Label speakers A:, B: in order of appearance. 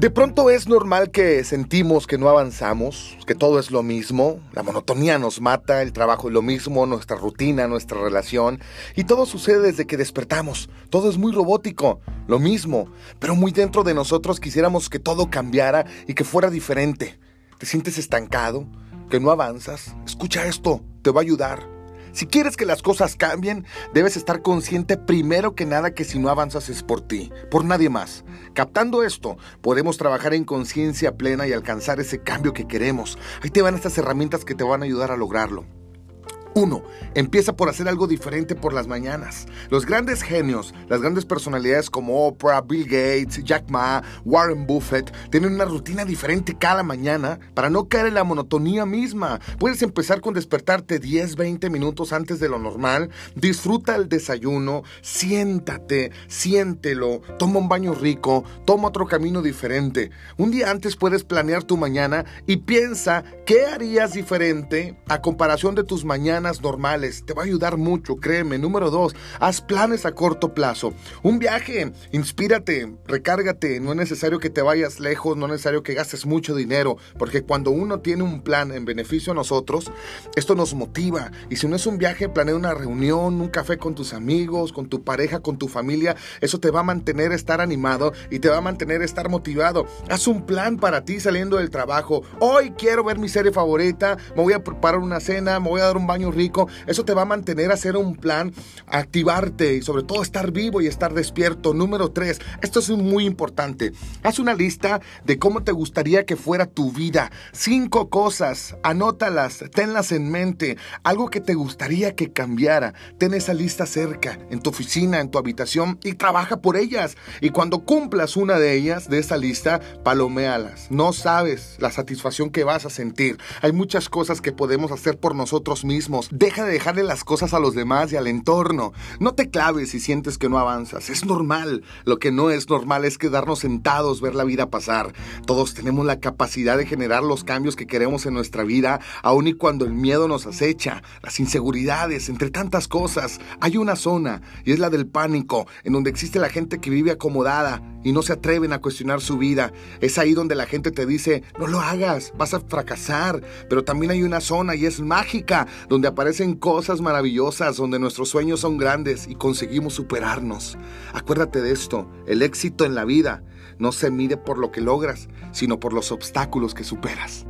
A: De pronto es normal que sentimos que no avanzamos, que todo es lo mismo, la monotonía nos mata, el trabajo es lo mismo, nuestra rutina, nuestra relación, y todo sucede desde que despertamos, todo es muy robótico, lo mismo, pero muy dentro de nosotros quisiéramos que todo cambiara y que fuera diferente. ¿Te sientes estancado? ¿Que no avanzas? Escucha esto, te va a ayudar. Si quieres que las cosas cambien, debes estar consciente primero que nada que si no avanzas es por ti, por nadie más. Captando esto, podemos trabajar en conciencia plena y alcanzar ese cambio que queremos. Ahí te van estas herramientas que te van a ayudar a lograrlo. 1. Empieza por hacer algo diferente por las mañanas. Los grandes genios, las grandes personalidades como Oprah, Bill Gates, Jack Ma, Warren Buffett, tienen una rutina diferente cada mañana para no caer en la monotonía misma. Puedes empezar con despertarte 10, 20 minutos antes de lo normal. Disfruta el desayuno, siéntate, siéntelo, toma un baño rico, toma otro camino diferente. Un día antes puedes planear tu mañana y piensa qué harías diferente a comparación de tus mañanas normales. Te va a ayudar mucho, créeme. Número dos, haz planes a corto plazo. Un viaje, inspírate, recárgate. No es necesario que te vayas lejos, no es necesario que gastes mucho dinero, porque cuando uno tiene un plan en beneficio a nosotros, esto nos motiva. Y si no es un viaje, planea una reunión, un café con tus amigos, con tu pareja, con tu familia. Eso te va a mantener estar animado y te va a mantener estar motivado. Haz un plan para ti saliendo del trabajo. Hoy quiero ver mi serie favorita, me voy a preparar una cena, me voy a dar un baño rico, eso te va a mantener a hacer un plan, activarte y sobre todo estar vivo y estar despierto. Número tres, esto es muy importante. Haz una lista de cómo te gustaría que fuera tu vida. Cinco cosas, anótalas, tenlas en mente. Algo que te gustaría que cambiara. Ten esa lista cerca, en tu oficina, en tu habitación y trabaja por ellas. Y cuando cumplas una de ellas, de esa lista, paloméalas. No sabes la satisfacción que vas a sentir. Hay muchas cosas que podemos hacer por nosotros Deja de dejarle las cosas a los demás y al entorno. No te claves si sientes que no avanzas. Es normal. Lo que no es normal es quedarnos sentados, ver la vida pasar. Todos tenemos la capacidad de generar los cambios que queremos en nuestra vida, aun y cuando el miedo nos acecha, las inseguridades, entre tantas cosas. Hay una zona, y es la del pánico, en donde existe la gente que vive acomodada y no se atreven a cuestionar su vida. Es ahí donde la gente te dice, no lo hagas, vas a fracasar. Pero también hay una zona y es mágica, donde aparecen cosas maravillosas, donde nuestros sueños son grandes y conseguimos superarnos. Acuérdate de esto, el éxito en la vida no se mide por lo que logras, sino por los obstáculos que superas.